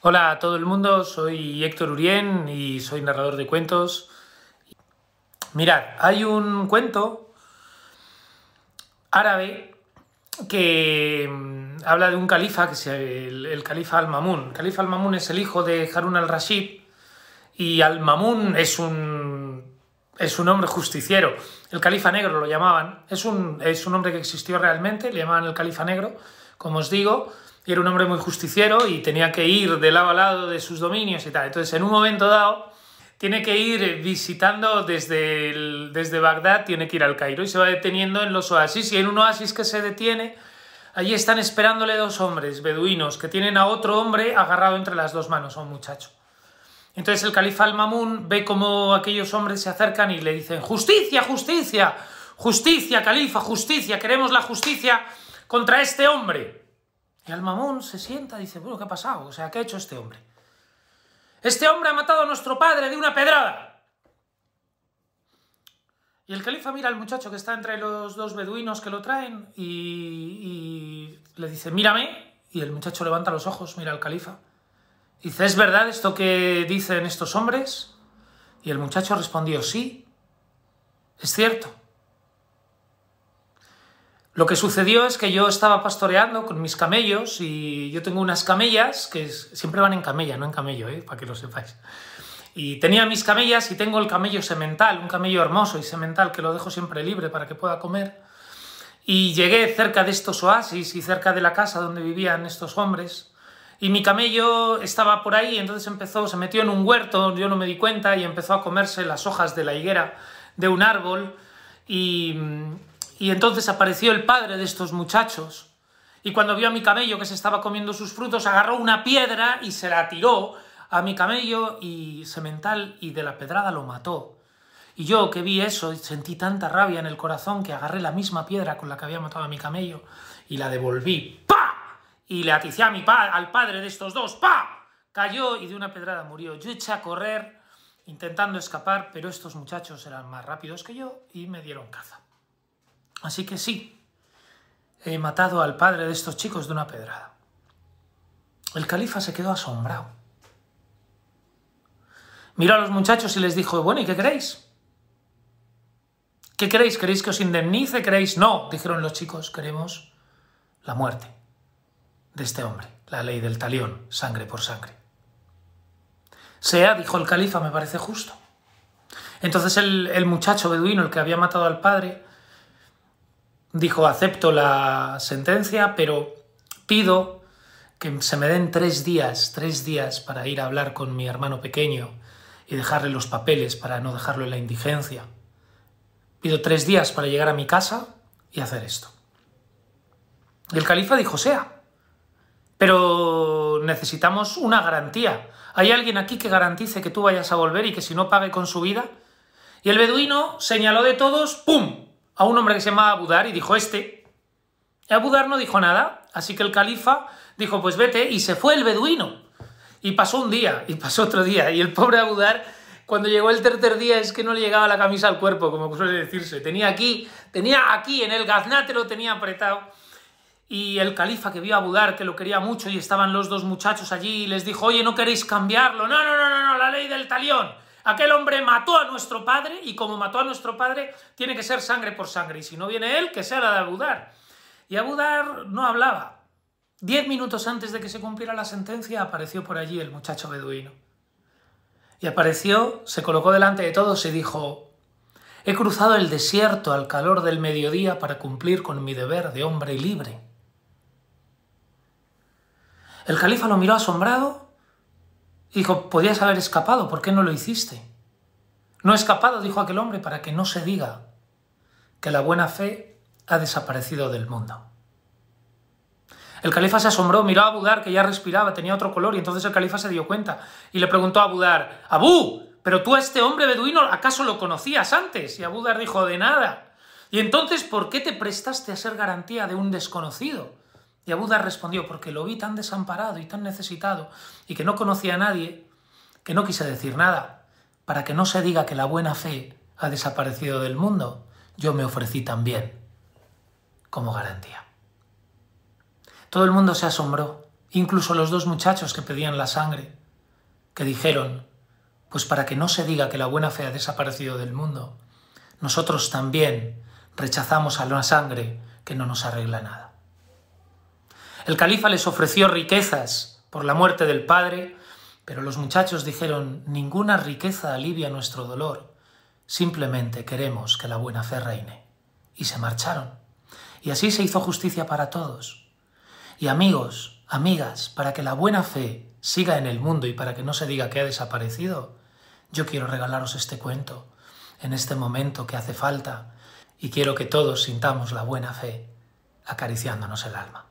Hola a todo el mundo, soy Héctor Urien y soy narrador de cuentos. Mirad, hay un cuento árabe que mm, habla de un califa, que es el, califa Al-Mamun. Califa Al-Mamun es el hijo de Harun al-Rashid y Al-Mamun es un, es un hombre justiciero. El califa negro lo llamaban. Es un, es un hombre que existió realmente, le llamaban el califa negro, como os digo, y era un hombre muy justiciero y tenía que ir de lado a lado de sus dominios y tal. Entonces, en un momento dado, tiene que ir visitando desde, desde Bagdad, tiene que ir al Cairo y se va deteniendo en los oasis. Y en un oasis que se detiene, allí están esperándole dos hombres beduinos que tienen a otro hombre agarrado entre las dos manos, a un muchacho. Entonces el califa al-Mamun ve como aquellos hombres se acercan y le dicen, justicia, justicia, justicia, califa, justicia, queremos la justicia contra este hombre. Y al-Mamun se sienta y dice, bueno, ¿qué ha pasado? O sea, ¿qué ha hecho este hombre? Este hombre ha matado a nuestro padre de una pedrada. Y el califa mira al muchacho que está entre los dos beduinos que lo traen y, y le dice, mírame. Y el muchacho levanta los ojos, mira al califa. Dice, ¿es verdad esto que dicen estos hombres? Y el muchacho respondió, sí, es cierto. Lo que sucedió es que yo estaba pastoreando con mis camellos y yo tengo unas camellas que siempre van en camella, no en camello, ¿eh? para que lo sepáis. Y tenía mis camellas y tengo el camello semental, un camello hermoso y semental que lo dejo siempre libre para que pueda comer. Y llegué cerca de estos oasis y cerca de la casa donde vivían estos hombres y mi camello estaba por ahí, entonces empezó, se metió en un huerto, yo no me di cuenta, y empezó a comerse las hojas de la higuera de un árbol, y, y entonces apareció el padre de estos muchachos, y cuando vio a mi camello que se estaba comiendo sus frutos, agarró una piedra y se la tiró a mi camello y semental, y de la pedrada lo mató. Y yo que vi eso, sentí tanta rabia en el corazón que agarré la misma piedra con la que había matado a mi camello y la devolví. ¡Pa! y le aticié a mi pa al padre de estos dos, ¡pa! Cayó y de una pedrada murió. Yo eché a correr intentando escapar, pero estos muchachos eran más rápidos que yo y me dieron caza. Así que sí, he matado al padre de estos chicos de una pedrada. El califa se quedó asombrado. Miró a los muchachos y les dijo, bueno, ¿y qué queréis? ¿Qué queréis? ¿Queréis que os indemnice? ¿Queréis? No, dijeron los chicos, queremos la muerte de este hombre, la ley del talión, sangre por sangre. Sea, dijo el califa, me parece justo. Entonces el, el, muchacho beduino, el que había matado al padre, dijo, acepto la sentencia, pero pido que se me den tres días, tres días para ir a hablar con mi hermano pequeño y dejarle los papeles para no dejarlo en la indigencia. Pido tres días para llegar a mi casa y hacer esto. Y el califa dijo, sea, pero necesitamos una garantía. ¿Hay alguien aquí que garantice que tú vayas a volver y que si no pague con su vida? Y el beduino señaló de todos, ¡pum!, a un hombre que se llamaba Abudar y dijo, este. Abudar no dijo nada, así que el califa dijo, pues vete, y se fue el beduino. Y pasó un día, y pasó otro día, y el pobre Abudar, cuando llegó el tercer día, es que no le llegaba la camisa al cuerpo, como suele decirse. Tenía aquí, tenía aquí, en el gaznate lo tenía apretado y el califa que vio a Budar, que lo quería mucho, y estaban los dos muchachos allí, y les dijo, oye, ¿no queréis cambiarlo? No, no, no, no, no, la ley del talión. Aquel hombre mató a nuestro padre, y como mató a nuestro padre, tiene que ser sangre por sangre, y si no viene él, que sea la de Abudar. Y Abudar no hablaba. Diez minutos antes de que se cumpliera la sentencia, apareció por allí el muchacho beduino. Y apareció, se colocó delante de todos y dijo, he cruzado el desierto al calor del mediodía para cumplir con mi deber de hombre libre. El califa lo miró asombrado dijo, podías haber escapado, ¿por qué no lo hiciste? No he escapado, dijo aquel hombre, para que no se diga que la buena fe ha desaparecido del mundo. El califa se asombró, miró a Budar, que ya respiraba, tenía otro color, y entonces el califa se dio cuenta y le preguntó a Budar, Abu, pero tú a este hombre beduino, ¿acaso lo conocías antes? Y Abudar dijo, de nada. Y entonces, ¿por qué te prestaste a ser garantía de un desconocido? Y Abudar respondió, porque lo vi tan desamparado y tan necesitado y que no conocía a nadie, que no quise decir nada, para que no se diga que la buena fe ha desaparecido del mundo, yo me ofrecí también como garantía. Todo el mundo se asombró incluso los dos muchachos que pedían la sangre, que dijeron, pues para que no se diga que la buena fe ha desaparecido del mundo, nosotros también rechazamos a la sangre que no nos arregla nada. El califa les ofreció riquezas por la muerte del padre, pero los muchachos dijeron, ninguna riqueza alivia nuestro dolor, simplemente queremos que la buena fe reine. Y se marcharon. Y así se hizo justicia para todos. Y amigos, amigas, para que la buena fe siga en el mundo y para que no se diga que ha desaparecido, yo quiero regalaros este cuento en este momento que hace falta y quiero que todos sintamos la buena fe acariciándonos el alma.